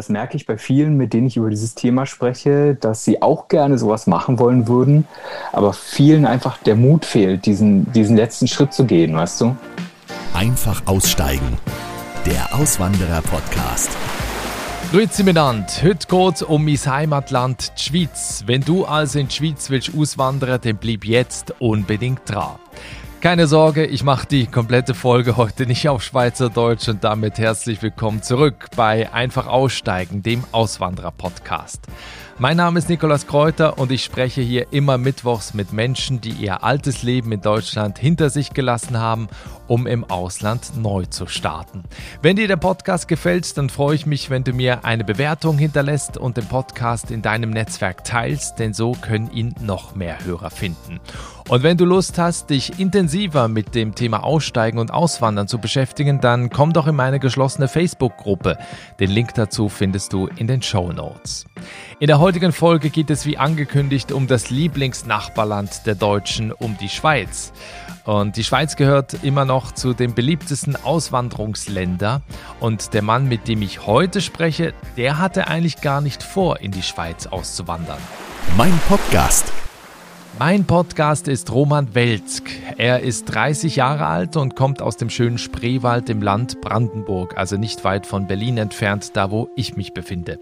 das merke ich bei vielen, mit denen ich über dieses Thema spreche, dass sie auch gerne sowas machen wollen würden, aber vielen einfach der Mut fehlt, diesen, diesen letzten Schritt zu gehen, weißt du? Einfach aussteigen. Der Auswanderer-Podcast. Grüezi miteinander. Heute geht es um mein Heimatland, die Schweiz. Wenn du also in die Schweiz willst auswandern, dann bleib jetzt unbedingt dran. Keine Sorge, ich mache die komplette Folge heute nicht auf Schweizerdeutsch und damit herzlich willkommen zurück bei Einfach Aussteigen, dem Auswanderer-Podcast. Mein Name ist Nikolaus Kräuter und ich spreche hier immer mittwochs mit Menschen, die ihr altes Leben in Deutschland hinter sich gelassen haben, um im Ausland neu zu starten. Wenn dir der Podcast gefällt, dann freue ich mich, wenn du mir eine Bewertung hinterlässt und den Podcast in deinem Netzwerk teilst, denn so können ihn noch mehr Hörer finden. Und wenn du Lust hast, dich intensiver mit dem Thema Aussteigen und Auswandern zu beschäftigen, dann komm doch in meine geschlossene Facebook-Gruppe. Den Link dazu findest du in den Show Notes. In der heutigen Folge geht es wie angekündigt um das Lieblingsnachbarland der Deutschen, um die Schweiz. Und die Schweiz gehört immer noch zu den beliebtesten Auswanderungsländern. Und der Mann, mit dem ich heute spreche, der hatte eigentlich gar nicht vor, in die Schweiz auszuwandern. Mein Podcast mein Podcast ist Roman Welzk. Er ist 30 Jahre alt und kommt aus dem schönen Spreewald im Land Brandenburg, also nicht weit von Berlin entfernt, da wo ich mich befinde.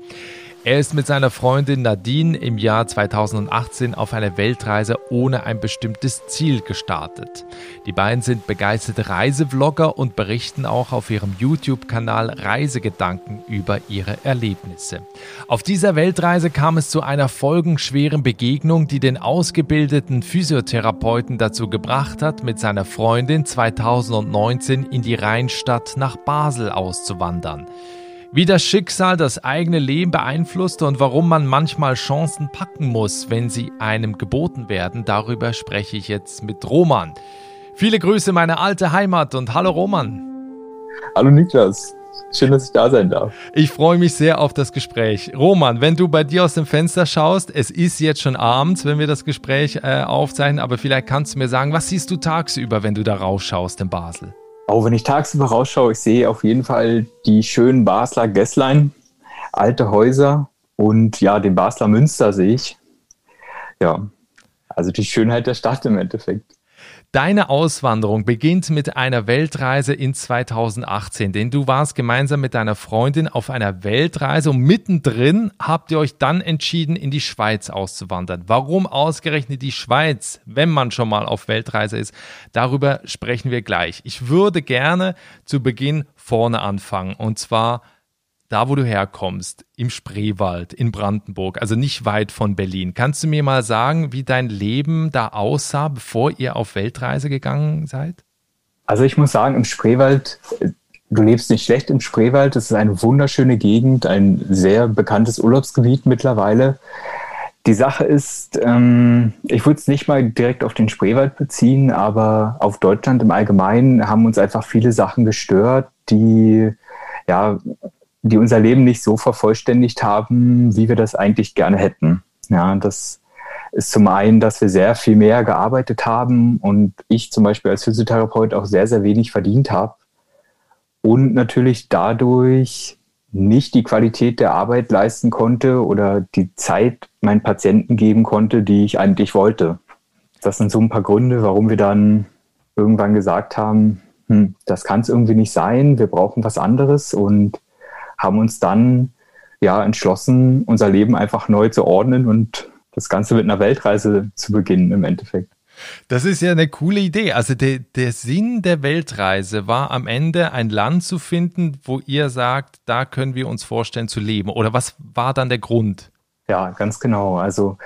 Er ist mit seiner Freundin Nadine im Jahr 2018 auf eine Weltreise ohne ein bestimmtes Ziel gestartet. Die beiden sind begeisterte Reisevlogger und berichten auch auf ihrem YouTube-Kanal Reisegedanken über ihre Erlebnisse. Auf dieser Weltreise kam es zu einer folgenschweren Begegnung, die den ausgebildeten Physiotherapeuten dazu gebracht hat, mit seiner Freundin 2019 in die Rheinstadt nach Basel auszuwandern. Wie das Schicksal das eigene Leben beeinflusst und warum man manchmal Chancen packen muss, wenn sie einem geboten werden, darüber spreche ich jetzt mit Roman. Viele Grüße meine alte Heimat und hallo Roman. Hallo Niklas. Schön, dass ich da sein darf. Ich freue mich sehr auf das Gespräch. Roman, wenn du bei dir aus dem Fenster schaust, es ist jetzt schon abends, wenn wir das Gespräch äh, aufzeichnen, aber vielleicht kannst du mir sagen, was siehst du tagsüber, wenn du da rausschaust in Basel? Auch wenn ich tagsüber rausschaue, ich sehe auf jeden Fall die schönen Basler Gässlein, alte Häuser und ja, den Basler Münster sehe ich. Ja, also die Schönheit der Stadt im Endeffekt. Deine Auswanderung beginnt mit einer Weltreise in 2018, denn du warst gemeinsam mit deiner Freundin auf einer Weltreise und mittendrin habt ihr euch dann entschieden, in die Schweiz auszuwandern. Warum ausgerechnet die Schweiz, wenn man schon mal auf Weltreise ist? Darüber sprechen wir gleich. Ich würde gerne zu Beginn vorne anfangen und zwar da wo du herkommst, im Spreewald in Brandenburg, also nicht weit von Berlin. Kannst du mir mal sagen, wie dein Leben da aussah, bevor ihr auf Weltreise gegangen seid? Also ich muss sagen, im Spreewald, du lebst nicht schlecht im Spreewald. Es ist eine wunderschöne Gegend, ein sehr bekanntes Urlaubsgebiet mittlerweile. Die Sache ist, ähm, ich würde es nicht mal direkt auf den Spreewald beziehen, aber auf Deutschland im Allgemeinen haben uns einfach viele Sachen gestört, die ja die unser Leben nicht so vervollständigt haben, wie wir das eigentlich gerne hätten. Ja, das ist zum einen, dass wir sehr viel mehr gearbeitet haben und ich zum Beispiel als Physiotherapeut auch sehr, sehr wenig verdient habe und natürlich dadurch nicht die Qualität der Arbeit leisten konnte oder die Zeit meinen Patienten geben konnte, die ich eigentlich wollte. Das sind so ein paar Gründe, warum wir dann irgendwann gesagt haben, hm, das kann es irgendwie nicht sein, wir brauchen was anderes und haben uns dann ja entschlossen, unser Leben einfach neu zu ordnen und das Ganze mit einer Weltreise zu beginnen im Endeffekt. Das ist ja eine coole Idee. Also der, der Sinn der Weltreise war am Ende ein Land zu finden, wo ihr sagt, da können wir uns vorstellen zu leben. Oder was war dann der Grund? Ja, ganz genau. Also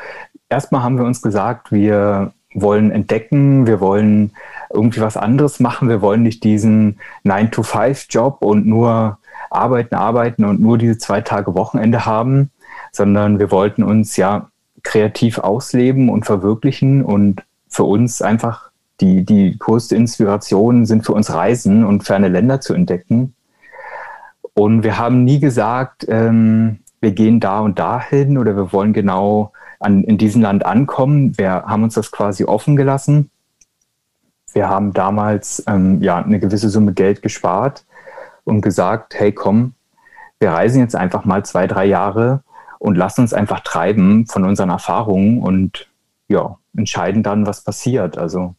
erstmal haben wir uns gesagt, wir wollen entdecken, wir wollen irgendwie was anderes machen, wir wollen nicht diesen 9-to-5-Job und nur arbeiten, arbeiten und nur diese zwei Tage Wochenende haben, sondern wir wollten uns ja kreativ ausleben und verwirklichen und für uns einfach die, die größte Inspiration sind für uns Reisen und ferne Länder zu entdecken. Und wir haben nie gesagt, ähm, wir gehen da und dahin oder wir wollen genau an, in diesem Land ankommen. Wir haben uns das quasi offen gelassen. Wir haben damals ähm, ja eine gewisse Summe Geld gespart und gesagt, hey komm, wir reisen jetzt einfach mal zwei, drei Jahre und lassen uns einfach treiben von unseren Erfahrungen und ja, entscheiden dann, was passiert. Also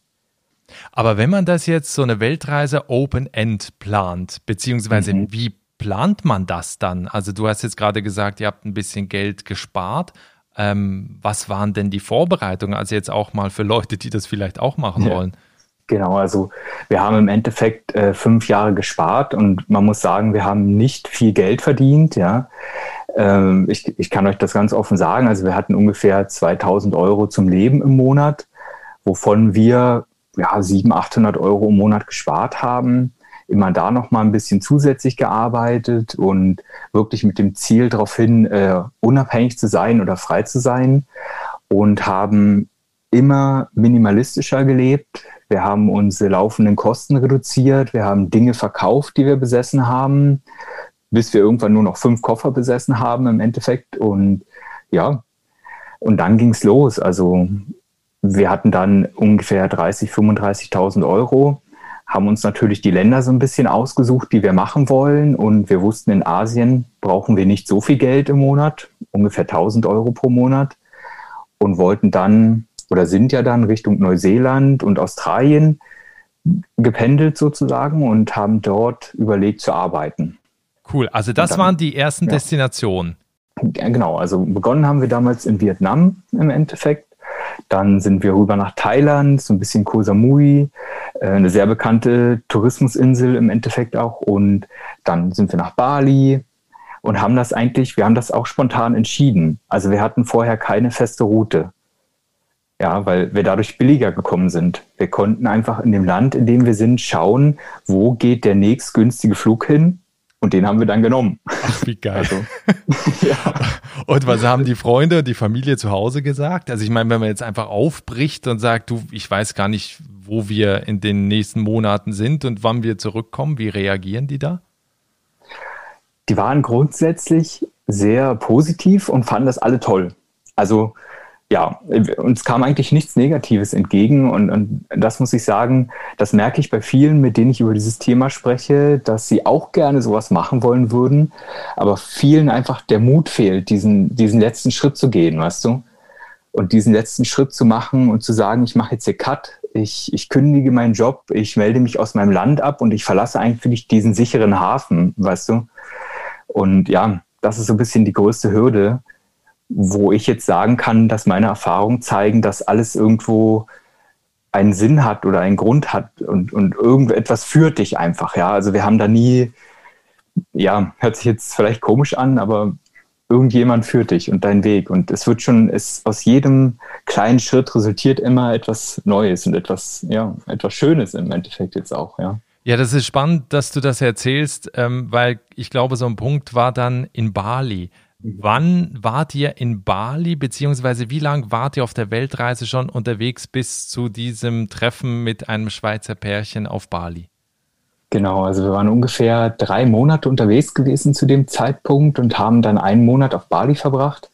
aber wenn man das jetzt so eine Weltreise Open-End plant, beziehungsweise mhm. wie plant man das dann? Also du hast jetzt gerade gesagt, ihr habt ein bisschen Geld gespart. Ähm, was waren denn die Vorbereitungen? Also jetzt auch mal für Leute, die das vielleicht auch machen ja. wollen. Genau, also wir haben im Endeffekt äh, fünf Jahre gespart und man muss sagen, wir haben nicht viel Geld verdient. Ja, ähm, ich, ich kann euch das ganz offen sagen. Also wir hatten ungefähr 2000 Euro zum Leben im Monat, wovon wir ja 700, 800 Euro im Monat gespart haben immer da noch mal ein bisschen zusätzlich gearbeitet und wirklich mit dem Ziel darauf hin, äh, unabhängig zu sein oder frei zu sein und haben immer minimalistischer gelebt. Wir haben unsere laufenden Kosten reduziert. Wir haben Dinge verkauft, die wir besessen haben, bis wir irgendwann nur noch fünf Koffer besessen haben im Endeffekt. Und ja, und dann ging es los. Also wir hatten dann ungefähr 30, 35.000 Euro haben uns natürlich die Länder so ein bisschen ausgesucht, die wir machen wollen. Und wir wussten, in Asien brauchen wir nicht so viel Geld im Monat, ungefähr 1000 Euro pro Monat. Und wollten dann oder sind ja dann Richtung Neuseeland und Australien gependelt sozusagen und haben dort überlegt zu arbeiten. Cool, also das dann, waren die ersten ja. Destinationen. Genau, also begonnen haben wir damals in Vietnam im Endeffekt dann sind wir rüber nach Thailand, so ein bisschen Koh Samui, äh, eine sehr bekannte Tourismusinsel im Endeffekt auch. Und dann sind wir nach Bali und haben das eigentlich, wir haben das auch spontan entschieden. Also wir hatten vorher keine feste Route. Ja, weil wir dadurch billiger gekommen sind. Wir konnten einfach in dem Land, in dem wir sind, schauen, wo geht der nächstgünstige Flug hin und den haben wir dann genommen. Ach, wie geil. Also, ja. Und was haben die Freunde, die Familie zu Hause gesagt? Also ich meine, wenn man jetzt einfach aufbricht und sagt, du, ich weiß gar nicht, wo wir in den nächsten Monaten sind und wann wir zurückkommen, wie reagieren die da? Die waren grundsätzlich sehr positiv und fanden das alle toll. Also ja, uns kam eigentlich nichts Negatives entgegen und, und, das muss ich sagen, das merke ich bei vielen, mit denen ich über dieses Thema spreche, dass sie auch gerne sowas machen wollen würden, aber vielen einfach der Mut fehlt, diesen, diesen letzten Schritt zu gehen, weißt du? Und diesen letzten Schritt zu machen und zu sagen, ich mache jetzt hier Cut, ich, ich kündige meinen Job, ich melde mich aus meinem Land ab und ich verlasse eigentlich diesen sicheren Hafen, weißt du? Und ja, das ist so ein bisschen die größte Hürde wo ich jetzt sagen kann, dass meine Erfahrungen zeigen, dass alles irgendwo einen Sinn hat oder einen Grund hat und, und irgendetwas führt dich einfach, ja. Also wir haben da nie, ja, hört sich jetzt vielleicht komisch an, aber irgendjemand führt dich und deinen Weg. Und es wird schon, es aus jedem kleinen Schritt resultiert immer etwas Neues und etwas, ja, etwas Schönes im Endeffekt jetzt auch, ja. Ja, das ist spannend, dass du das erzählst, ähm, weil ich glaube, so ein Punkt war dann in Bali. Wann wart ihr in Bali, beziehungsweise wie lange wart ihr auf der Weltreise schon unterwegs bis zu diesem Treffen mit einem Schweizer Pärchen auf Bali? Genau, also wir waren ungefähr drei Monate unterwegs gewesen zu dem Zeitpunkt und haben dann einen Monat auf Bali verbracht.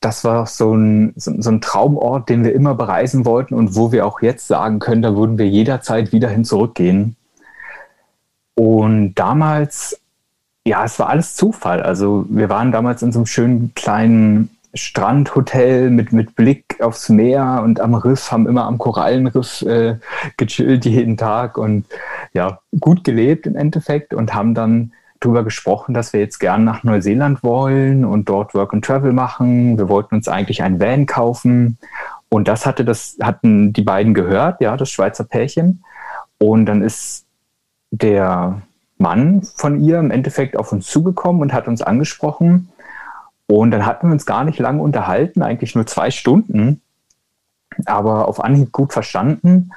Das war so ein, so, so ein Traumort, den wir immer bereisen wollten und wo wir auch jetzt sagen können, da würden wir jederzeit wieder hin zurückgehen. Und damals ja, es war alles Zufall. Also wir waren damals in so einem schönen kleinen Strandhotel mit, mit Blick aufs Meer und am Riff, haben immer am Korallenriff äh, gechillt jeden Tag und ja, gut gelebt im Endeffekt und haben dann darüber gesprochen, dass wir jetzt gern nach Neuseeland wollen und dort Work and Travel machen. Wir wollten uns eigentlich ein Van kaufen und das hatte das, hatten die beiden gehört, ja, das Schweizer Pärchen. Und dann ist der Mann von ihr im Endeffekt auf uns zugekommen und hat uns angesprochen. Und dann hatten wir uns gar nicht lange unterhalten, eigentlich nur zwei Stunden, aber auf Anhieb gut verstanden.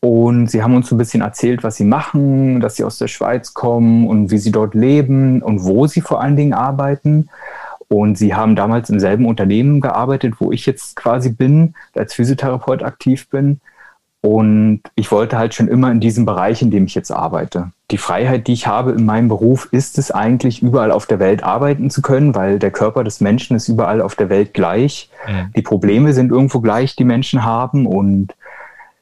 Und sie haben uns ein bisschen erzählt, was sie machen, dass sie aus der Schweiz kommen und wie sie dort leben und wo sie vor allen Dingen arbeiten. Und sie haben damals im selben Unternehmen gearbeitet, wo ich jetzt quasi bin, als Physiotherapeut aktiv bin. Und ich wollte halt schon immer in diesem Bereich, in dem ich jetzt arbeite. Die Freiheit, die ich habe in meinem Beruf, ist es eigentlich, überall auf der Welt arbeiten zu können, weil der Körper des Menschen ist überall auf der Welt gleich. Mhm. Die Probleme sind irgendwo gleich, die Menschen haben. Und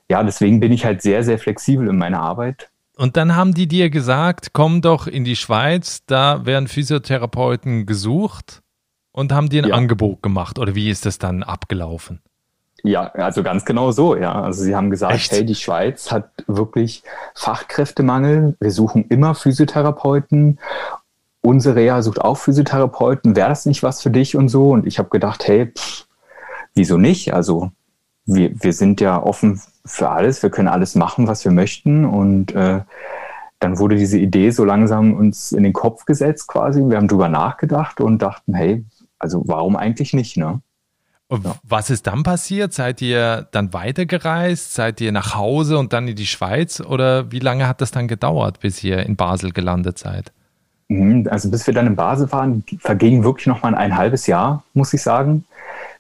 ja, deswegen bin ich halt sehr, sehr flexibel in meiner Arbeit. Und dann haben die dir gesagt, komm doch in die Schweiz, da werden Physiotherapeuten gesucht und haben dir ein ja. Angebot gemacht. Oder wie ist das dann abgelaufen? Ja, also ganz genau so, ja. Also sie haben gesagt, Echt? hey, die Schweiz hat wirklich Fachkräftemangel. Wir suchen immer Physiotherapeuten. Unsere Reha sucht auch Physiotherapeuten. Wäre das nicht was für dich und so? Und ich habe gedacht, hey, pff, wieso nicht? Also wir, wir sind ja offen für alles. Wir können alles machen, was wir möchten. Und äh, dann wurde diese Idee so langsam uns in den Kopf gesetzt quasi. Wir haben drüber nachgedacht und dachten, hey, also warum eigentlich nicht, ne? Ja. was ist dann passiert? Seid ihr dann weitergereist? Seid ihr nach Hause und dann in die Schweiz? Oder wie lange hat das dann gedauert, bis ihr in Basel gelandet seid? Mhm, also bis wir dann in Basel waren, verging wirklich noch mal ein halbes Jahr, muss ich sagen.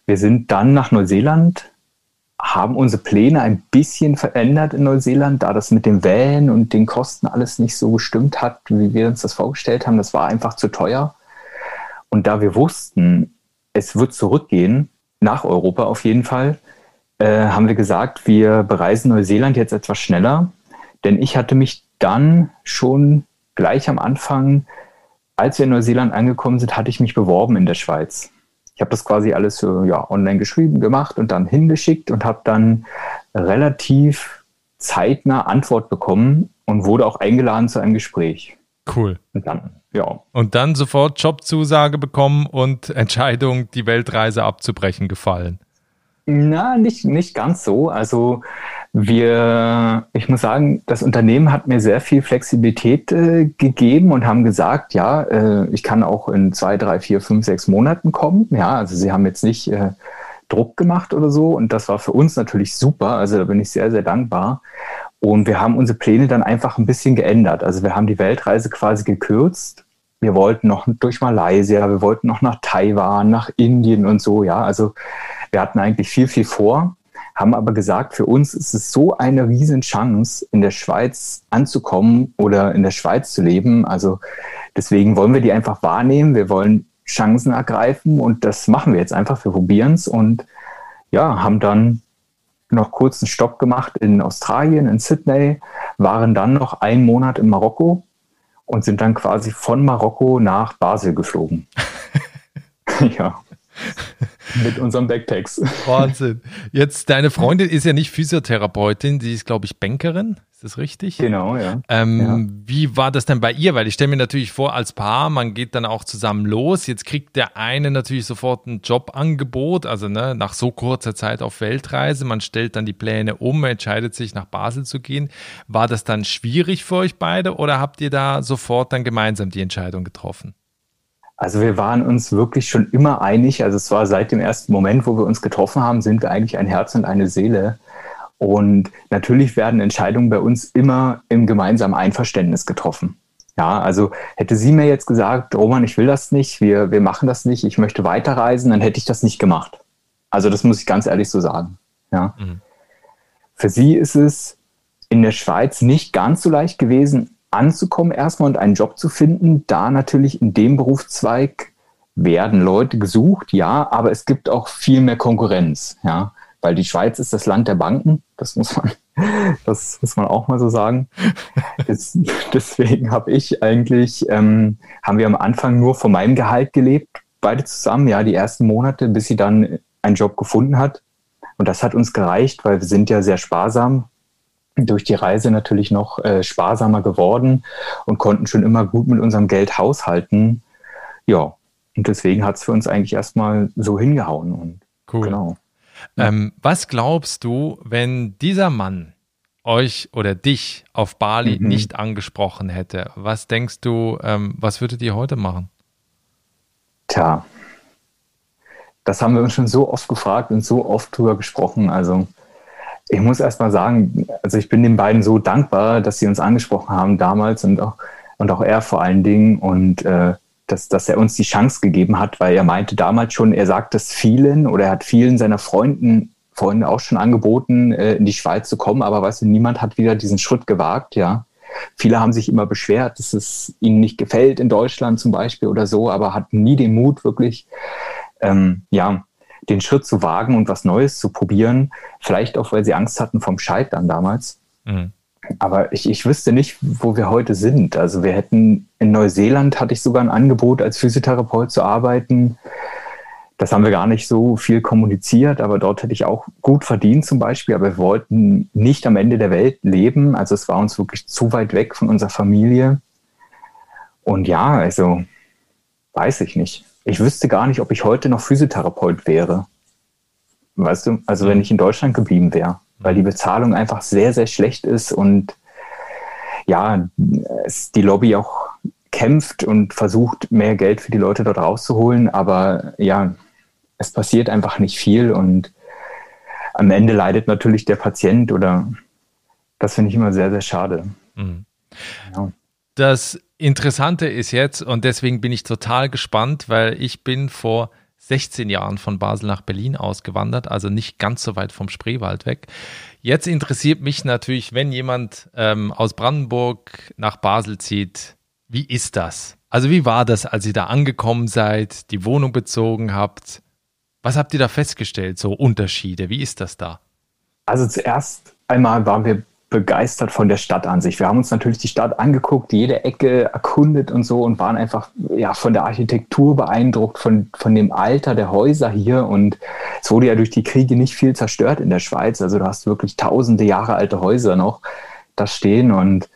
Wir sind dann nach Neuseeland, haben unsere Pläne ein bisschen verändert in Neuseeland, da das mit dem Van und den Kosten alles nicht so gestimmt hat, wie wir uns das vorgestellt haben. Das war einfach zu teuer. Und da wir wussten, es wird zurückgehen, nach Europa auf jeden Fall, äh, haben wir gesagt, wir bereisen Neuseeland jetzt etwas schneller. Denn ich hatte mich dann schon gleich am Anfang, als wir in Neuseeland angekommen sind, hatte ich mich beworben in der Schweiz. Ich habe das quasi alles so, ja, online geschrieben, gemacht und dann hingeschickt und habe dann relativ zeitnah Antwort bekommen und wurde auch eingeladen zu einem Gespräch. Cool. Und dann ja. Und dann sofort Jobzusage bekommen und Entscheidung, die Weltreise abzubrechen, gefallen. Na, nicht, nicht ganz so. Also wir, ich muss sagen, das Unternehmen hat mir sehr viel Flexibilität äh, gegeben und haben gesagt, ja, äh, ich kann auch in zwei, drei, vier, fünf, sechs Monaten kommen. Ja, also sie haben jetzt nicht äh, Druck gemacht oder so und das war für uns natürlich super. Also da bin ich sehr, sehr dankbar. Und wir haben unsere Pläne dann einfach ein bisschen geändert. Also wir haben die Weltreise quasi gekürzt. Wir wollten noch durch Malaysia, wir wollten noch nach Taiwan, nach Indien und so, ja. Also wir hatten eigentlich viel, viel vor, haben aber gesagt, für uns ist es so eine riesen Chance, in der Schweiz anzukommen oder in der Schweiz zu leben. Also deswegen wollen wir die einfach wahrnehmen. Wir wollen Chancen ergreifen und das machen wir jetzt einfach. Wir probieren es und ja, haben dann noch kurz einen Stopp gemacht in Australien, in Sydney, waren dann noch einen Monat in Marokko und sind dann quasi von Marokko nach Basel geflogen. ja. Mit unseren Backpacks. Wahnsinn. Jetzt, deine Freundin ist ja nicht Physiotherapeutin, sie ist, glaube ich, Bankerin. Ist das richtig? Genau, ja. Ähm, ja. Wie war das denn bei ihr? Weil ich stelle mir natürlich vor, als Paar, man geht dann auch zusammen los. Jetzt kriegt der eine natürlich sofort ein Jobangebot, also ne, nach so kurzer Zeit auf Weltreise. Man stellt dann die Pläne um, entscheidet sich nach Basel zu gehen. War das dann schwierig für euch beide oder habt ihr da sofort dann gemeinsam die Entscheidung getroffen? Also wir waren uns wirklich schon immer einig. Also es war seit dem ersten Moment, wo wir uns getroffen haben, sind wir eigentlich ein Herz und eine Seele. Und natürlich werden Entscheidungen bei uns immer im gemeinsamen Einverständnis getroffen. Ja, also hätte sie mir jetzt gesagt, Roman, ich will das nicht, wir, wir machen das nicht, ich möchte weiterreisen, dann hätte ich das nicht gemacht. Also das muss ich ganz ehrlich so sagen. Ja. Mhm. Für sie ist es in der Schweiz nicht ganz so leicht gewesen, anzukommen erstmal und einen Job zu finden, da natürlich in dem Berufszweig werden Leute gesucht, ja, aber es gibt auch viel mehr Konkurrenz, ja weil die Schweiz ist das Land der Banken. Das muss man, das muss man auch mal so sagen. Das, deswegen habe ich eigentlich, ähm, haben wir am Anfang nur von meinem Gehalt gelebt, beide zusammen, ja, die ersten Monate, bis sie dann einen Job gefunden hat. Und das hat uns gereicht, weil wir sind ja sehr sparsam, durch die Reise natürlich noch äh, sparsamer geworden und konnten schon immer gut mit unserem Geld haushalten. Ja, und deswegen hat es für uns eigentlich erstmal so hingehauen. Und cool. Genau. Ähm, was glaubst du, wenn dieser Mann euch oder dich auf Bali mhm. nicht angesprochen hätte? Was denkst du, ähm, was würdet ihr heute machen? Tja, das haben wir uns schon so oft gefragt und so oft drüber gesprochen. Also ich muss erst mal sagen, also ich bin den beiden so dankbar, dass sie uns angesprochen haben damals und auch, und auch er vor allen Dingen. Und äh, dass, dass er uns die Chance gegeben hat, weil er meinte damals schon, er sagt es vielen oder er hat vielen seiner Freunden Freunde auch schon angeboten, äh, in die Schweiz zu kommen, aber weißt du, niemand hat wieder diesen Schritt gewagt, ja. Viele haben sich immer beschwert, dass es ihnen nicht gefällt in Deutschland zum Beispiel oder so, aber hatten nie den Mut, wirklich, ähm, ja, den Schritt zu wagen und was Neues zu probieren. Vielleicht auch, weil sie Angst hatten vom Scheitern damals. Mhm. aber ich, ich wüsste nicht, wo wir heute sind. Also wir hätten in Neuseeland hatte ich sogar ein Angebot, als Physiotherapeut zu arbeiten. Das haben wir gar nicht so viel kommuniziert, aber dort hätte ich auch gut verdient zum Beispiel. Aber wir wollten nicht am Ende der Welt leben. Also es war uns wirklich zu weit weg von unserer Familie. Und ja, also weiß ich nicht. Ich wüsste gar nicht, ob ich heute noch Physiotherapeut wäre. Weißt du, also wenn mhm. ich in Deutschland geblieben wäre, weil die Bezahlung einfach sehr, sehr schlecht ist und ja, die Lobby auch kämpft und versucht, mehr Geld für die Leute dort rauszuholen. Aber ja, es passiert einfach nicht viel und am Ende leidet natürlich der Patient oder das finde ich immer sehr, sehr schade. Mhm. Ja. Das Interessante ist jetzt, und deswegen bin ich total gespannt, weil ich bin vor 16 Jahren von Basel nach Berlin ausgewandert, also nicht ganz so weit vom Spreewald weg. Jetzt interessiert mich natürlich, wenn jemand ähm, aus Brandenburg nach Basel zieht, wie ist das? Also wie war das, als ihr da angekommen seid, die Wohnung bezogen habt? Was habt ihr da festgestellt, so Unterschiede? Wie ist das da? Also zuerst einmal waren wir begeistert von der Stadt an sich. Wir haben uns natürlich die Stadt angeguckt, jede Ecke erkundet und so und waren einfach ja von der Architektur beeindruckt, von, von dem Alter der Häuser hier. Und es wurde ja durch die Kriege nicht viel zerstört in der Schweiz. Also du hast wirklich tausende Jahre alte Häuser noch da stehen. Und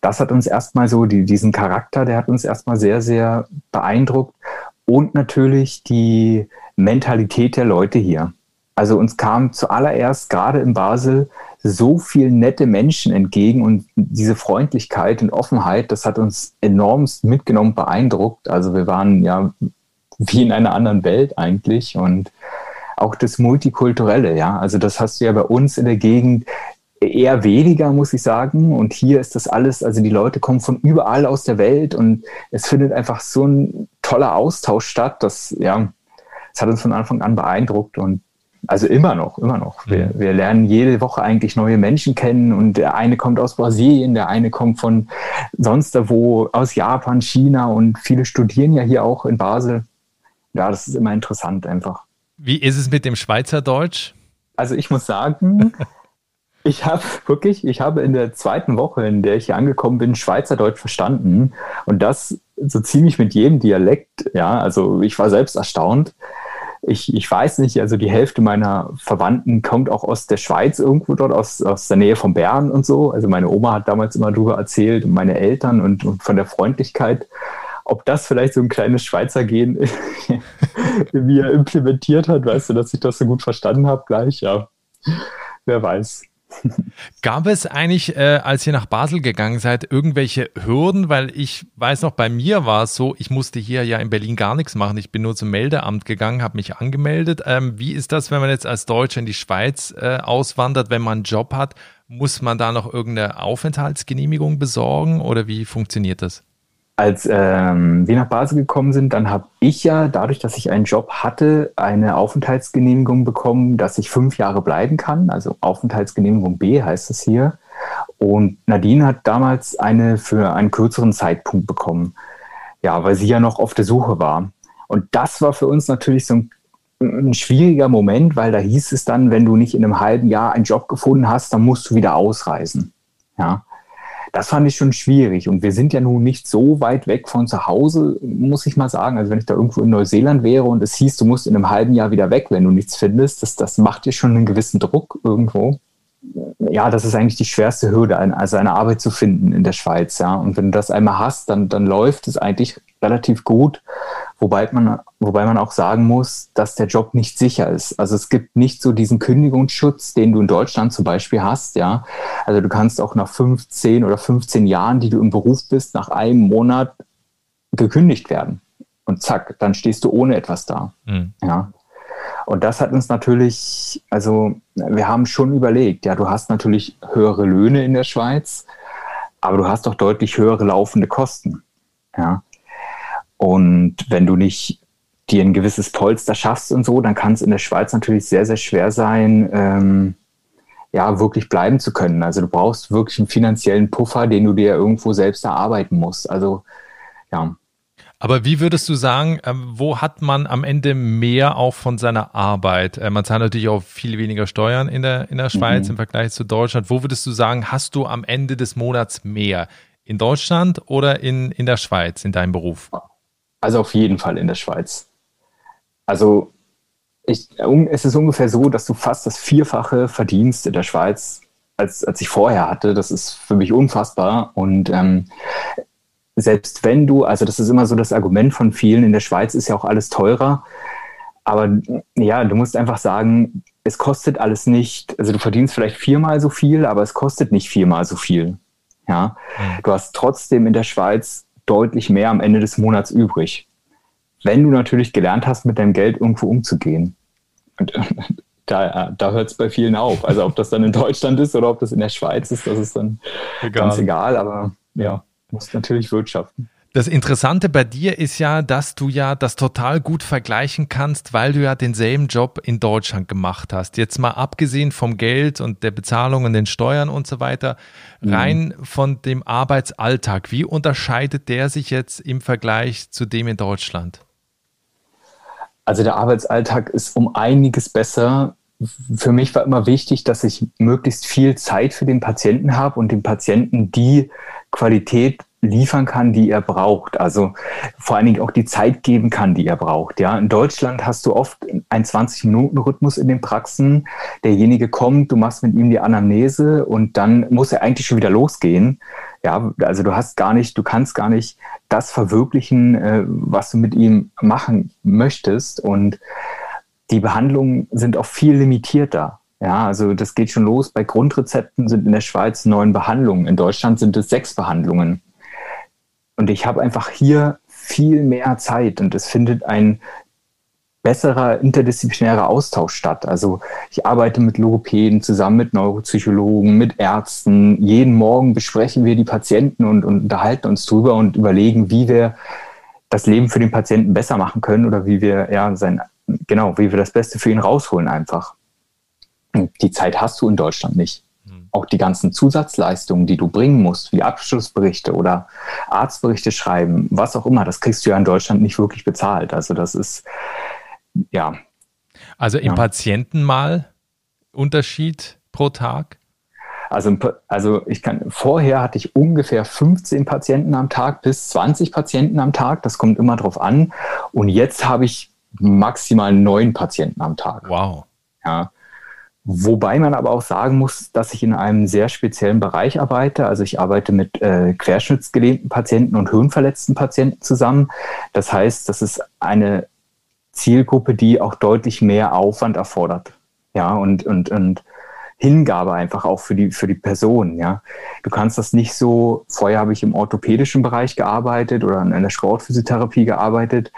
das hat uns erstmal so, die, diesen Charakter, der hat uns erstmal sehr, sehr beeindruckt. Und natürlich die Mentalität der Leute hier. Also uns kam zuallererst gerade in Basel so viel nette Menschen entgegen und diese Freundlichkeit und Offenheit, das hat uns enormst mitgenommen, beeindruckt. Also wir waren ja wie in einer anderen Welt eigentlich und auch das Multikulturelle, ja. Also das hast du ja bei uns in der Gegend eher weniger, muss ich sagen. Und hier ist das alles, also die Leute kommen von überall aus der Welt und es findet einfach so ein toller Austausch statt, dass, ja, es hat uns von Anfang an beeindruckt und also immer noch, immer noch. Wir, mhm. wir lernen jede Woche eigentlich neue Menschen kennen und der eine kommt aus Brasilien, der eine kommt von sonst wo, aus Japan, China und viele studieren ja hier auch in Basel. Ja, das ist immer interessant einfach. Wie ist es mit dem Schweizerdeutsch? Also ich muss sagen, ich habe wirklich, ich habe in der zweiten Woche, in der ich hier angekommen bin, Schweizerdeutsch verstanden und das so ziemlich mit jedem Dialekt. Ja, also ich war selbst erstaunt ich, ich weiß nicht, also die Hälfte meiner Verwandten kommt auch aus der Schweiz irgendwo dort, aus, aus der Nähe von Bern und so. Also meine Oma hat damals immer darüber erzählt und meine Eltern und, und von der Freundlichkeit. Ob das vielleicht so ein kleines Schweizer Gen wie er implementiert hat, weißt du, dass ich das so gut verstanden habe gleich, ja. Wer weiß. Gab es eigentlich, äh, als ihr nach Basel gegangen seid, irgendwelche Hürden? Weil ich weiß noch, bei mir war es so, ich musste hier ja in Berlin gar nichts machen. Ich bin nur zum Meldeamt gegangen, habe mich angemeldet. Ähm, wie ist das, wenn man jetzt als Deutscher in die Schweiz äh, auswandert, wenn man einen Job hat? Muss man da noch irgendeine Aufenthaltsgenehmigung besorgen oder wie funktioniert das? Als ähm, wir nach Basel gekommen sind, dann habe ich ja, dadurch, dass ich einen Job hatte, eine Aufenthaltsgenehmigung bekommen, dass ich fünf Jahre bleiben kann. Also Aufenthaltsgenehmigung B heißt es hier. Und Nadine hat damals eine für einen kürzeren Zeitpunkt bekommen. Ja, weil sie ja noch auf der Suche war. Und das war für uns natürlich so ein, ein schwieriger Moment, weil da hieß es dann, wenn du nicht in einem halben Jahr einen Job gefunden hast, dann musst du wieder ausreisen. Ja. Das fand ich schon schwierig. Und wir sind ja nun nicht so weit weg von zu Hause, muss ich mal sagen. Also wenn ich da irgendwo in Neuseeland wäre und es hieß, du musst in einem halben Jahr wieder weg, wenn du nichts findest, das, das macht dir schon einen gewissen Druck irgendwo. Ja, das ist eigentlich die schwerste Hürde, also eine Arbeit zu finden in der Schweiz. Ja. Und wenn du das einmal hast, dann, dann läuft es eigentlich relativ gut. Wobei man, wobei man auch sagen muss, dass der Job nicht sicher ist. Also es gibt nicht so diesen Kündigungsschutz, den du in Deutschland zum Beispiel hast, ja. Also du kannst auch nach 15 oder 15 Jahren, die du im Beruf bist, nach einem Monat gekündigt werden. Und zack, dann stehst du ohne etwas da. Mhm. Ja. Und das hat uns natürlich, also wir haben schon überlegt, ja, du hast natürlich höhere Löhne in der Schweiz, aber du hast doch deutlich höhere laufende Kosten. Ja. Und wenn du nicht dir ein gewisses Polster schaffst und so, dann kann es in der Schweiz natürlich sehr, sehr schwer sein, ähm, ja, wirklich bleiben zu können. Also du brauchst wirklich einen finanziellen Puffer, den du dir irgendwo selbst erarbeiten musst. Also ja. Aber wie würdest du sagen, ähm, wo hat man am Ende mehr auch von seiner Arbeit? Äh, man zahlt natürlich auch viel weniger Steuern in der, in der Schweiz mhm. im Vergleich zu Deutschland. Wo würdest du sagen, hast du am Ende des Monats mehr? In Deutschland oder in, in der Schweiz, in deinem Beruf? Also auf jeden Fall in der Schweiz. Also ich, es ist ungefähr so, dass du fast das Vierfache verdienst in der Schweiz, als, als ich vorher hatte. Das ist für mich unfassbar. Und ähm, selbst wenn du, also das ist immer so das Argument von vielen, in der Schweiz ist ja auch alles teurer. Aber ja, du musst einfach sagen, es kostet alles nicht, also du verdienst vielleicht viermal so viel, aber es kostet nicht viermal so viel. Ja, mhm. du hast trotzdem in der Schweiz deutlich mehr am Ende des Monats übrig. Wenn du natürlich gelernt hast, mit deinem Geld irgendwo umzugehen. Und da, da hört es bei vielen auf. Also ob das dann in Deutschland ist oder ob das in der Schweiz ist, das ist dann egal. ganz egal. Aber ja, musst natürlich wirtschaften. Das Interessante bei dir ist ja, dass du ja das total gut vergleichen kannst, weil du ja denselben Job in Deutschland gemacht hast. Jetzt mal abgesehen vom Geld und der Bezahlung und den Steuern und so weiter, mhm. rein von dem Arbeitsalltag. Wie unterscheidet der sich jetzt im Vergleich zu dem in Deutschland? Also der Arbeitsalltag ist um einiges besser. Für mich war immer wichtig, dass ich möglichst viel Zeit für den Patienten habe und dem Patienten die Qualität liefern kann, die er braucht. Also vor allen Dingen auch die Zeit geben kann, die er braucht. Ja, in Deutschland hast du oft einen 20-Minuten-Rhythmus in den Praxen. Derjenige kommt, du machst mit ihm die Anamnese und dann muss er eigentlich schon wieder losgehen. Ja, also du hast gar nicht, du kannst gar nicht das verwirklichen, äh, was du mit ihm machen möchtest. Und die Behandlungen sind auch viel limitierter. Ja, also das geht schon los. Bei Grundrezepten sind in der Schweiz neun Behandlungen. In Deutschland sind es sechs Behandlungen. Und ich habe einfach hier viel mehr Zeit und es findet ein besserer interdisziplinärer Austausch statt. Also ich arbeite mit Logopäden zusammen mit Neuropsychologen, mit Ärzten. Jeden Morgen besprechen wir die Patienten und, und unterhalten uns drüber und überlegen, wie wir das Leben für den Patienten besser machen können oder wie wir ja sein genau, wie wir das Beste für ihn rausholen einfach. Die Zeit hast du in Deutschland nicht auch die ganzen Zusatzleistungen, die du bringen musst, wie Abschlussberichte oder Arztberichte schreiben, was auch immer, das kriegst du ja in Deutschland nicht wirklich bezahlt. Also das ist, ja. Also im ja. Patientenmal Unterschied pro Tag? Also, also ich kann, vorher hatte ich ungefähr 15 Patienten am Tag bis 20 Patienten am Tag. Das kommt immer drauf an. Und jetzt habe ich maximal neun Patienten am Tag. Wow. Ja. Wobei man aber auch sagen muss, dass ich in einem sehr speziellen Bereich arbeite. Also ich arbeite mit äh, querschnittsgelähmten Patienten und hirnverletzten Patienten zusammen. Das heißt, das ist eine Zielgruppe, die auch deutlich mehr Aufwand erfordert. Ja, und, und, und Hingabe einfach auch für die, für die Person. Ja, du kannst das nicht so, vorher habe ich im orthopädischen Bereich gearbeitet oder in der Sportphysiotherapie gearbeitet.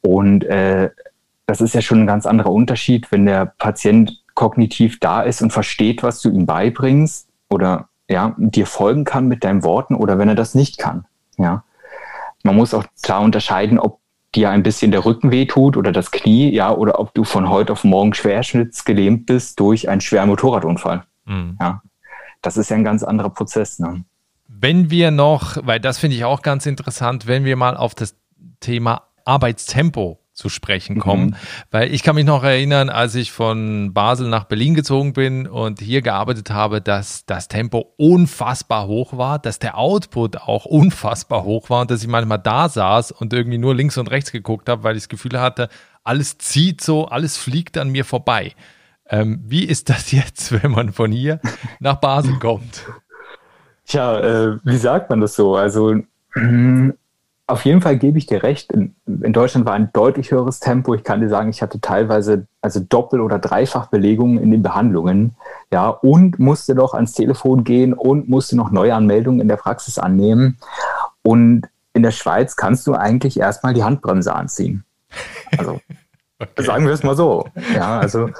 Und äh, das ist ja schon ein ganz anderer Unterschied, wenn der Patient kognitiv da ist und versteht, was du ihm beibringst oder ja, dir folgen kann mit deinen Worten oder wenn er das nicht kann. Ja. Man muss auch klar unterscheiden, ob dir ein bisschen der Rücken wehtut oder das Knie, ja, oder ob du von heute auf morgen schwerschnittsgelähmt bist durch einen schweren Motorradunfall. Mhm. Ja. Das ist ja ein ganz anderer Prozess. Ne? Wenn wir noch, weil das finde ich auch ganz interessant, wenn wir mal auf das Thema Arbeitstempo zu sprechen kommen. Mhm. Weil ich kann mich noch erinnern, als ich von Basel nach Berlin gezogen bin und hier gearbeitet habe, dass das Tempo unfassbar hoch war, dass der Output auch unfassbar hoch war und dass ich manchmal da saß und irgendwie nur links und rechts geguckt habe, weil ich das Gefühl hatte, alles zieht so, alles fliegt an mir vorbei. Ähm, wie ist das jetzt, wenn man von hier nach Basel kommt? Tja, äh, wie sagt man das so? Also auf jeden Fall gebe ich dir recht. In, in, Deutschland war ein deutlich höheres Tempo. Ich kann dir sagen, ich hatte teilweise also Doppel- oder Dreifachbelegungen in den Behandlungen, ja, und musste doch ans Telefon gehen und musste noch Neuanmeldungen in der Praxis annehmen. Und in der Schweiz kannst du eigentlich erstmal die Handbremse anziehen. Also okay. sagen wir es mal so. Ja, also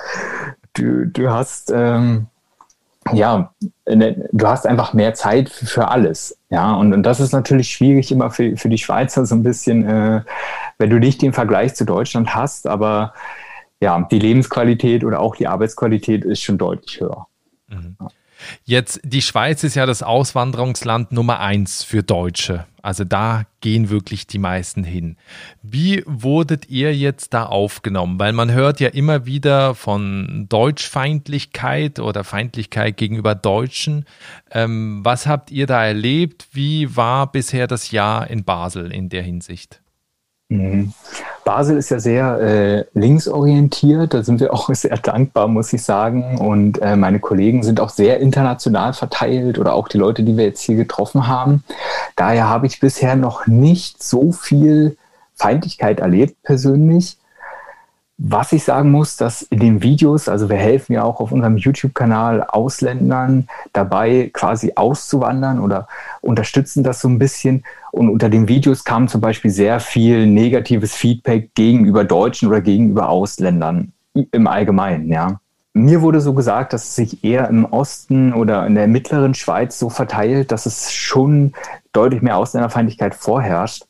du, du hast ähm, ja, ne, du hast einfach mehr Zeit für alles. Ja, und, und das ist natürlich schwierig immer für, für die Schweizer so ein bisschen, äh, wenn du nicht den Vergleich zu Deutschland hast, aber ja, die Lebensqualität oder auch die Arbeitsqualität ist schon deutlich höher. Mhm. Jetzt, die Schweiz ist ja das Auswanderungsland Nummer eins für Deutsche. Also da gehen wirklich die meisten hin. Wie wurdet ihr jetzt da aufgenommen? Weil man hört ja immer wieder von Deutschfeindlichkeit oder Feindlichkeit gegenüber Deutschen. Ähm, was habt ihr da erlebt? Wie war bisher das Jahr in Basel in der Hinsicht? Mhm. Basel ist ja sehr äh, linksorientiert, da sind wir auch sehr dankbar, muss ich sagen. Und äh, meine Kollegen sind auch sehr international verteilt oder auch die Leute, die wir jetzt hier getroffen haben. Daher habe ich bisher noch nicht so viel Feindlichkeit erlebt persönlich. Was ich sagen muss, dass in den Videos, also wir helfen ja auch auf unserem YouTube-Kanal Ausländern dabei, quasi auszuwandern oder unterstützen das so ein bisschen. Und unter den Videos kam zum Beispiel sehr viel negatives Feedback gegenüber Deutschen oder gegenüber Ausländern im Allgemeinen, ja. Mir wurde so gesagt, dass es sich eher im Osten oder in der mittleren Schweiz so verteilt, dass es schon deutlich mehr Ausländerfeindlichkeit vorherrscht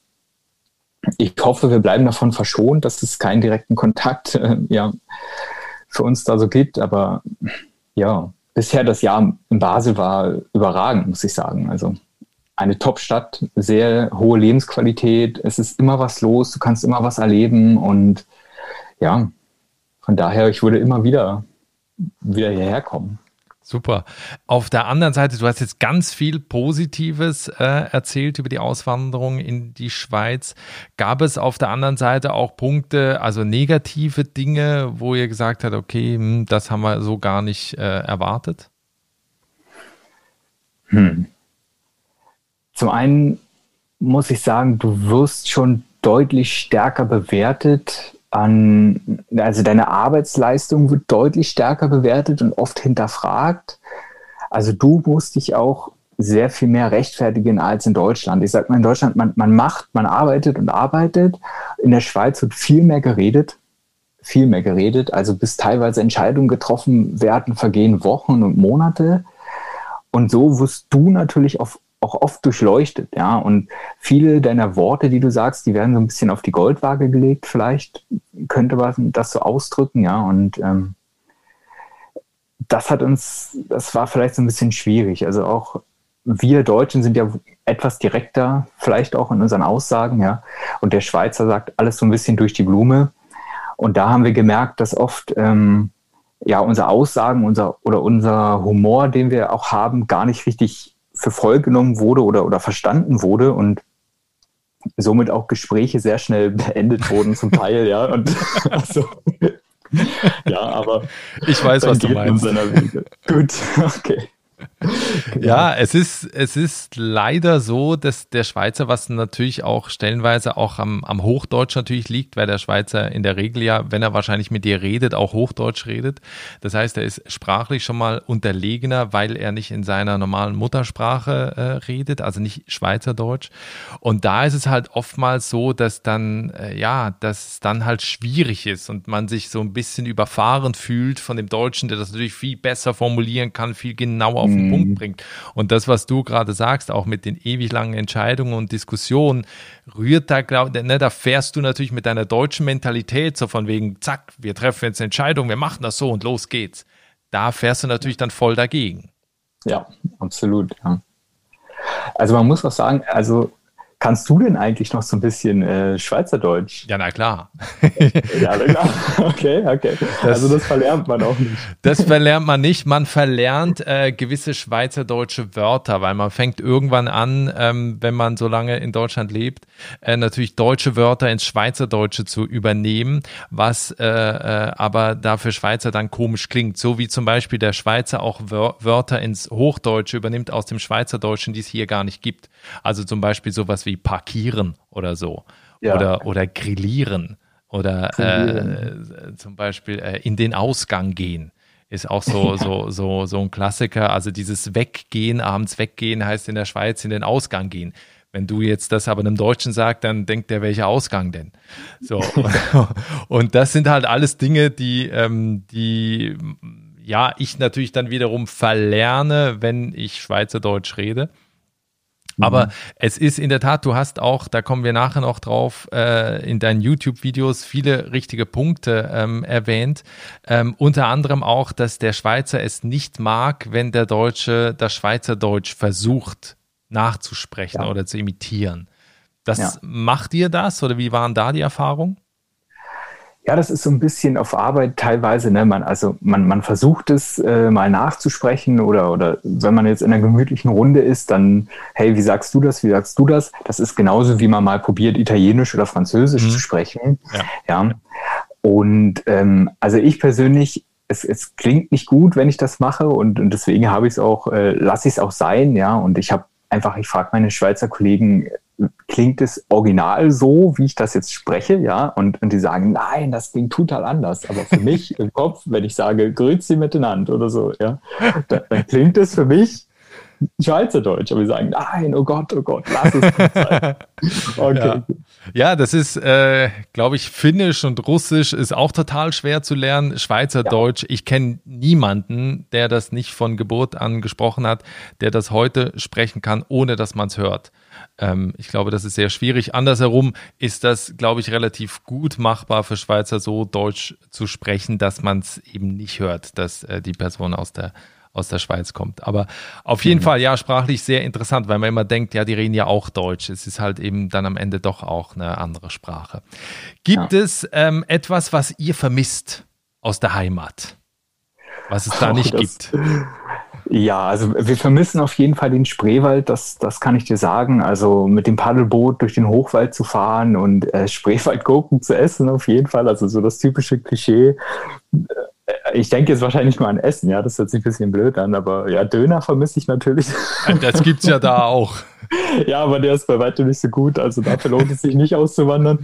ich hoffe, wir bleiben davon verschont, dass es keinen direkten Kontakt äh, ja, für uns da so gibt. Aber ja, bisher das Jahr in Basel war überragend, muss ich sagen. Also eine Top-Stadt, sehr hohe Lebensqualität. Es ist immer was los, du kannst immer was erleben und ja, von daher, ich würde immer wieder, wieder hierher kommen. Super. Auf der anderen Seite, du hast jetzt ganz viel Positives äh, erzählt über die Auswanderung in die Schweiz. Gab es auf der anderen Seite auch Punkte, also negative Dinge, wo ihr gesagt habt, okay, hm, das haben wir so gar nicht äh, erwartet? Hm. Zum einen muss ich sagen, du wirst schon deutlich stärker bewertet an, also deine Arbeitsleistung wird deutlich stärker bewertet und oft hinterfragt. Also du musst dich auch sehr viel mehr rechtfertigen als in Deutschland. Ich sag mal, in Deutschland, man, man macht, man arbeitet und arbeitet. In der Schweiz wird viel mehr geredet, viel mehr geredet. Also bis teilweise Entscheidungen getroffen werden, vergehen Wochen und Monate. Und so wirst du natürlich auf auch oft durchleuchtet, ja. Und viele deiner Worte, die du sagst, die werden so ein bisschen auf die Goldwaage gelegt, vielleicht könnte man das so ausdrücken, ja. Und ähm, das hat uns, das war vielleicht so ein bisschen schwierig. Also auch wir Deutschen sind ja etwas direkter, vielleicht auch in unseren Aussagen, ja. Und der Schweizer sagt alles so ein bisschen durch die Blume. Und da haben wir gemerkt, dass oft ähm, ja unsere Aussagen, unser oder unser Humor, den wir auch haben, gar nicht richtig für voll genommen wurde oder, oder verstanden wurde und somit auch Gespräche sehr schnell beendet wurden zum Teil, ja. Und also, ja, aber ich weiß, was du meinst. Gut, okay. Ja, es ist, es ist leider so, dass der Schweizer, was natürlich auch stellenweise auch am, am Hochdeutsch natürlich liegt, weil der Schweizer in der Regel ja, wenn er wahrscheinlich mit dir redet, auch Hochdeutsch redet. Das heißt, er ist sprachlich schon mal unterlegener, weil er nicht in seiner normalen Muttersprache äh, redet, also nicht Schweizerdeutsch. Und da ist es halt oftmals so, dass dann, äh, ja, dass es dann halt schwierig ist und man sich so ein bisschen überfahren fühlt von dem Deutschen, der das natürlich viel besser formulieren kann, viel genauer auf den Punkt mhm. bringt. Und das, was du gerade sagst, auch mit den ewig langen Entscheidungen und Diskussionen, rührt da, glaub, ne, da fährst du natürlich mit deiner deutschen Mentalität so von wegen, zack, wir treffen jetzt eine Entscheidung, wir machen das so und los geht's. Da fährst du natürlich dann voll dagegen. Ja, absolut. Ja. Also man muss auch sagen, also Kannst du denn eigentlich noch so ein bisschen äh, Schweizerdeutsch? Ja, na klar. ja, na klar. Okay, okay. Das, also das verlernt man auch nicht. Das verlernt man nicht. Man verlernt äh, gewisse schweizerdeutsche Wörter, weil man fängt irgendwann an, ähm, wenn man so lange in Deutschland lebt, äh, natürlich deutsche Wörter ins Schweizerdeutsche zu übernehmen, was äh, äh, aber da für Schweizer dann komisch klingt. So wie zum Beispiel der Schweizer auch Wörter ins Hochdeutsche übernimmt aus dem Schweizerdeutschen, die es hier gar nicht gibt. Also zum Beispiel sowas wie parkieren oder so. Ja. Oder, oder grillieren. Oder äh, zum Beispiel äh, in den Ausgang gehen. Ist auch so, so, so, so ein Klassiker. Also dieses Weggehen, abends weggehen heißt in der Schweiz in den Ausgang gehen. Wenn du jetzt das aber einem Deutschen sagst, dann denkt der, welcher Ausgang denn? So. und das sind halt alles Dinge, die, ähm, die, ja, ich natürlich dann wiederum verlerne, wenn ich Schweizerdeutsch rede. Aber mhm. es ist in der Tat, du hast auch, da kommen wir nachher noch drauf, äh, in deinen YouTube-Videos viele richtige Punkte ähm, erwähnt. Ähm, unter anderem auch, dass der Schweizer es nicht mag, wenn der Deutsche das Schweizerdeutsch versucht nachzusprechen ja. oder zu imitieren. Das ja. macht ihr das oder wie waren da die Erfahrungen? Ja, das ist so ein bisschen auf Arbeit teilweise. Ne? Man, also man, man versucht es äh, mal nachzusprechen oder, oder wenn man jetzt in einer gemütlichen Runde ist, dann, hey, wie sagst du das, wie sagst du das? Das ist genauso, wie man mal probiert, Italienisch oder Französisch mhm. zu sprechen. Ja. ja. Und ähm, also ich persönlich, es, es klingt nicht gut, wenn ich das mache und, und deswegen habe ich es auch, äh, lasse ich es auch sein, ja. Und ich habe einfach, ich frage meine Schweizer Kollegen, klingt es original so, wie ich das jetzt spreche, ja, und, und die sagen, nein, das klingt total anders. Aber für mich im Kopf, wenn ich sage, grüezi miteinander oder so, ja, dann, dann klingt es für mich Schweizerdeutsch, aber wir sagen, nein, oh Gott, oh Gott, lass es sein. Okay. Ja. ja, das ist, äh, glaube ich, Finnisch und Russisch ist auch total schwer zu lernen. Schweizerdeutsch, ja. ich kenne niemanden, der das nicht von Geburt an gesprochen hat, der das heute sprechen kann, ohne dass man es hört. Ähm, ich glaube, das ist sehr schwierig. Andersherum ist das, glaube ich, relativ gut machbar für Schweizer so Deutsch zu sprechen, dass man es eben nicht hört, dass äh, die Person aus der aus der Schweiz kommt. Aber auf jeden mhm. Fall, ja, sprachlich sehr interessant, weil man immer denkt, ja, die reden ja auch Deutsch. Es ist halt eben dann am Ende doch auch eine andere Sprache. Gibt ja. es ähm, etwas, was ihr vermisst aus der Heimat? Was es da oh, nicht gibt? Ja, also wir vermissen auf jeden Fall den Spreewald, das, das kann ich dir sagen. Also mit dem Paddelboot durch den Hochwald zu fahren und äh, Spreewaldgurken zu essen, auf jeden Fall. Also so das typische Klischee. Äh, ich denke jetzt wahrscheinlich nur an Essen, ja, das hört sich ein bisschen blöd an, aber ja, Döner vermisse ich natürlich. Das gibt's ja da auch. ja, aber der ist bei weitem nicht so gut, also dafür lohnt es sich nicht auszuwandern.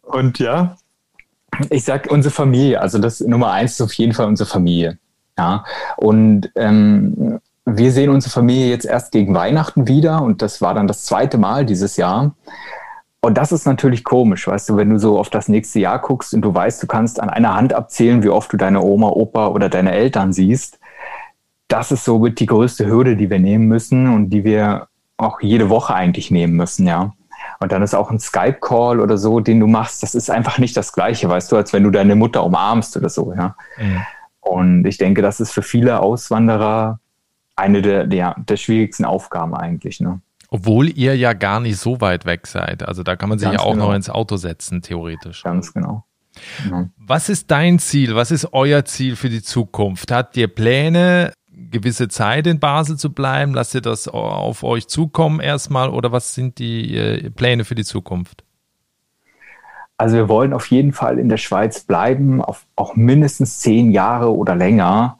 Und ja, ich sag unsere Familie, also das Nummer eins ist auf jeden Fall unsere Familie. Ja, und ähm, wir sehen unsere Familie jetzt erst gegen Weihnachten wieder und das war dann das zweite Mal dieses Jahr. Und das ist natürlich komisch, weißt du, wenn du so auf das nächste Jahr guckst und du weißt, du kannst an einer Hand abzählen, wie oft du deine Oma, Opa oder deine Eltern siehst. Das ist so die größte Hürde, die wir nehmen müssen und die wir auch jede Woche eigentlich nehmen müssen, ja. Und dann ist auch ein Skype-Call oder so, den du machst, das ist einfach nicht das Gleiche, weißt du, als wenn du deine Mutter umarmst oder so, ja. Mhm. Und ich denke, das ist für viele Auswanderer eine der, der, der schwierigsten Aufgaben eigentlich. Ne? Obwohl ihr ja gar nicht so weit weg seid. Also da kann man sich Ganz ja auch genau. noch ins Auto setzen, theoretisch. Ganz genau. genau. Was ist dein Ziel? Was ist euer Ziel für die Zukunft? Habt ihr Pläne, gewisse Zeit in Basel zu bleiben? Lasst ihr das auf euch zukommen erstmal oder was sind die äh, Pläne für die Zukunft? Also wir wollen auf jeden Fall in der Schweiz bleiben, auf auch mindestens zehn Jahre oder länger.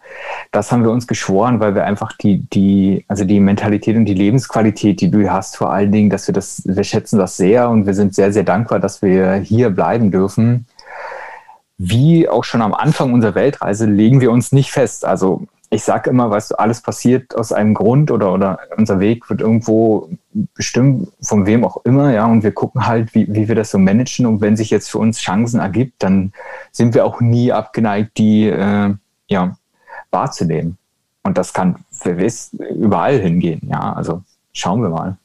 Das haben wir uns geschworen, weil wir einfach die, die, also die Mentalität und die Lebensqualität, die du hast, vor allen Dingen, dass wir das, wir schätzen das sehr und wir sind sehr, sehr dankbar, dass wir hier bleiben dürfen. Wie auch schon am Anfang unserer Weltreise legen wir uns nicht fest. Also ich sage immer, weißt du, alles passiert aus einem Grund oder, oder unser Weg wird irgendwo bestimmt, von wem auch immer, ja, und wir gucken halt, wie, wie wir das so managen und wenn sich jetzt für uns Chancen ergibt, dann sind wir auch nie abgeneigt, die äh, ja, wahrzunehmen. Und das kann gewiss überall hingehen, ja, also schauen wir mal.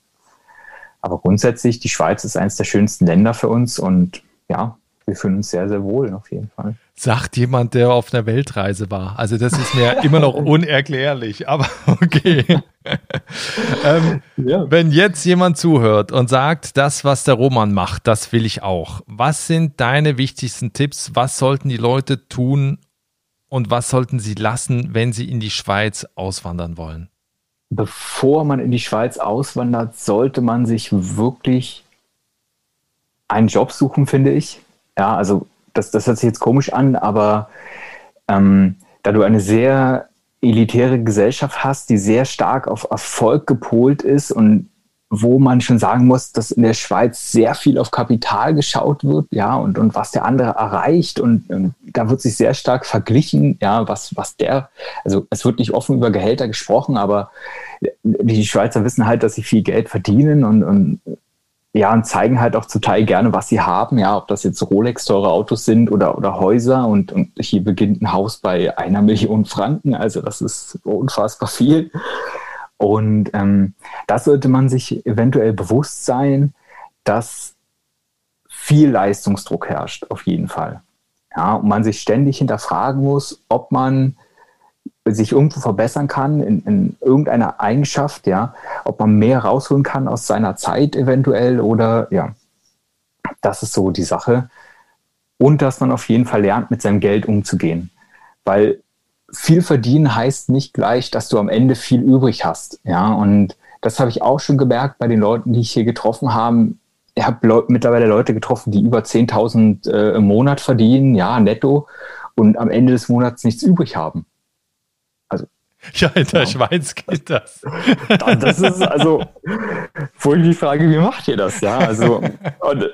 Aber grundsätzlich, die Schweiz ist eines der schönsten Länder für uns und ja, wir fühlen uns sehr, sehr wohl auf jeden Fall. Sagt jemand, der auf einer Weltreise war. Also das ist mir immer noch unerklärlich, aber okay. ähm, ja. Wenn jetzt jemand zuhört und sagt, das, was der Roman macht, das will ich auch. Was sind deine wichtigsten Tipps? Was sollten die Leute tun und was sollten sie lassen, wenn sie in die Schweiz auswandern wollen? Bevor man in die Schweiz auswandert, sollte man sich wirklich einen Job suchen, finde ich. Ja, also das, das hört sich jetzt komisch an, aber ähm, da du eine sehr elitäre Gesellschaft hast, die sehr stark auf Erfolg gepolt ist und wo man schon sagen muss, dass in der Schweiz sehr viel auf Kapital geschaut wird, ja, und, und was der andere erreicht und, und da wird sich sehr stark verglichen, ja, was, was der, also es wird nicht offen über Gehälter gesprochen, aber die Schweizer wissen halt, dass sie viel Geld verdienen und, und ja, und zeigen halt auch zum Teil gerne, was sie haben, ja, ob das jetzt Rolex teure Autos sind oder, oder Häuser und, und hier beginnt ein Haus bei einer Million Franken, also das ist unfassbar viel. Und ähm, das sollte man sich eventuell bewusst sein, dass viel Leistungsdruck herrscht, auf jeden Fall. Ja, und man sich ständig hinterfragen muss, ob man sich irgendwo verbessern kann in, in, irgendeiner Eigenschaft, ja, ob man mehr rausholen kann aus seiner Zeit eventuell oder ja, das ist so die Sache. Und dass man auf jeden Fall lernt, mit seinem Geld umzugehen. Weil viel verdienen heißt nicht gleich, dass du am Ende viel übrig hast. Ja, und das habe ich auch schon gemerkt bei den Leuten, die ich hier getroffen habe. Ich habe Le mittlerweile Leute getroffen, die über 10.000 äh, im Monat verdienen, ja, netto, und am Ende des Monats nichts übrig haben. Ja, in der ja. Schweiz geht das. Das ist also, wo ich mich frage, wie macht ihr das? Ja, also, und,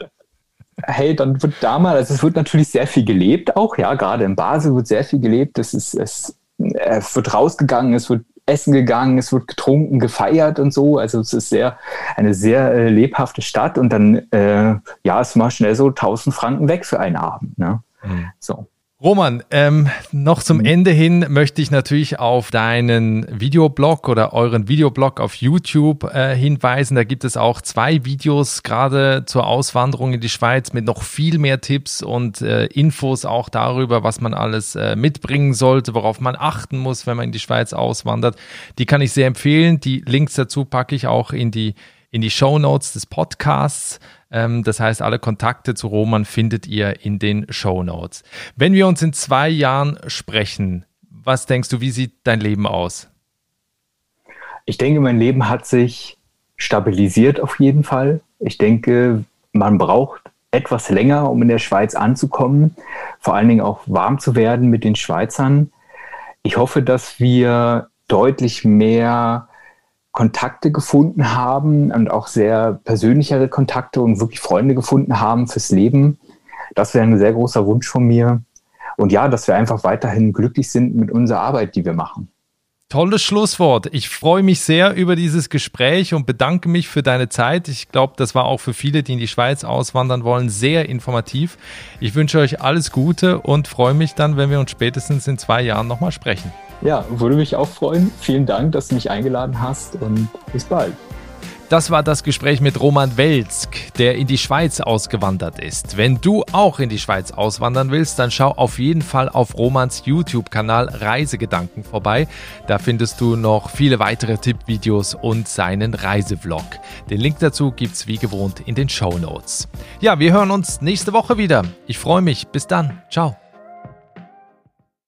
hey, dann wird da mal, also es wird natürlich sehr viel gelebt auch, ja, gerade in Basel wird sehr viel gelebt. Es ist, es, es wird rausgegangen, es wird essen gegangen, es wird getrunken, gefeiert und so. Also es ist sehr, eine sehr äh, lebhafte Stadt und dann, äh, ja, ist mal schnell so 1000 Franken weg für einen Abend, ne? Mhm. So. Roman, ähm, noch zum mhm. Ende hin möchte ich natürlich auf deinen Videoblog oder euren Videoblog auf YouTube äh, hinweisen. Da gibt es auch zwei Videos gerade zur Auswanderung in die Schweiz mit noch viel mehr Tipps und äh, Infos auch darüber, was man alles äh, mitbringen sollte, worauf man achten muss, wenn man in die Schweiz auswandert. Die kann ich sehr empfehlen. Die Links dazu packe ich auch in die in die Show Notes des Podcasts. Ähm, das heißt, alle Kontakte zu Roman findet ihr in den Show Notes. Wenn wir uns in zwei Jahren sprechen, was denkst du, wie sieht dein Leben aus? Ich denke, mein Leben hat sich stabilisiert auf jeden Fall. Ich denke, man braucht etwas länger, um in der Schweiz anzukommen, vor allen Dingen auch warm zu werden mit den Schweizern. Ich hoffe, dass wir deutlich mehr Kontakte gefunden haben und auch sehr persönlichere Kontakte und wirklich Freunde gefunden haben fürs Leben. Das wäre ein sehr großer Wunsch von mir. Und ja, dass wir einfach weiterhin glücklich sind mit unserer Arbeit, die wir machen. Tolles Schlusswort. Ich freue mich sehr über dieses Gespräch und bedanke mich für deine Zeit. Ich glaube, das war auch für viele, die in die Schweiz auswandern wollen, sehr informativ. Ich wünsche euch alles Gute und freue mich dann, wenn wir uns spätestens in zwei Jahren nochmal sprechen. Ja, würde mich auch freuen. Vielen Dank, dass du mich eingeladen hast und bis bald. Das war das Gespräch mit Roman Welzk, der in die Schweiz ausgewandert ist. Wenn du auch in die Schweiz auswandern willst, dann schau auf jeden Fall auf Romans YouTube-Kanal Reisegedanken vorbei. Da findest du noch viele weitere Tippvideos und seinen Reisevlog. Den Link dazu gibt's wie gewohnt in den Show Notes. Ja, wir hören uns nächste Woche wieder. Ich freue mich. Bis dann. Ciao.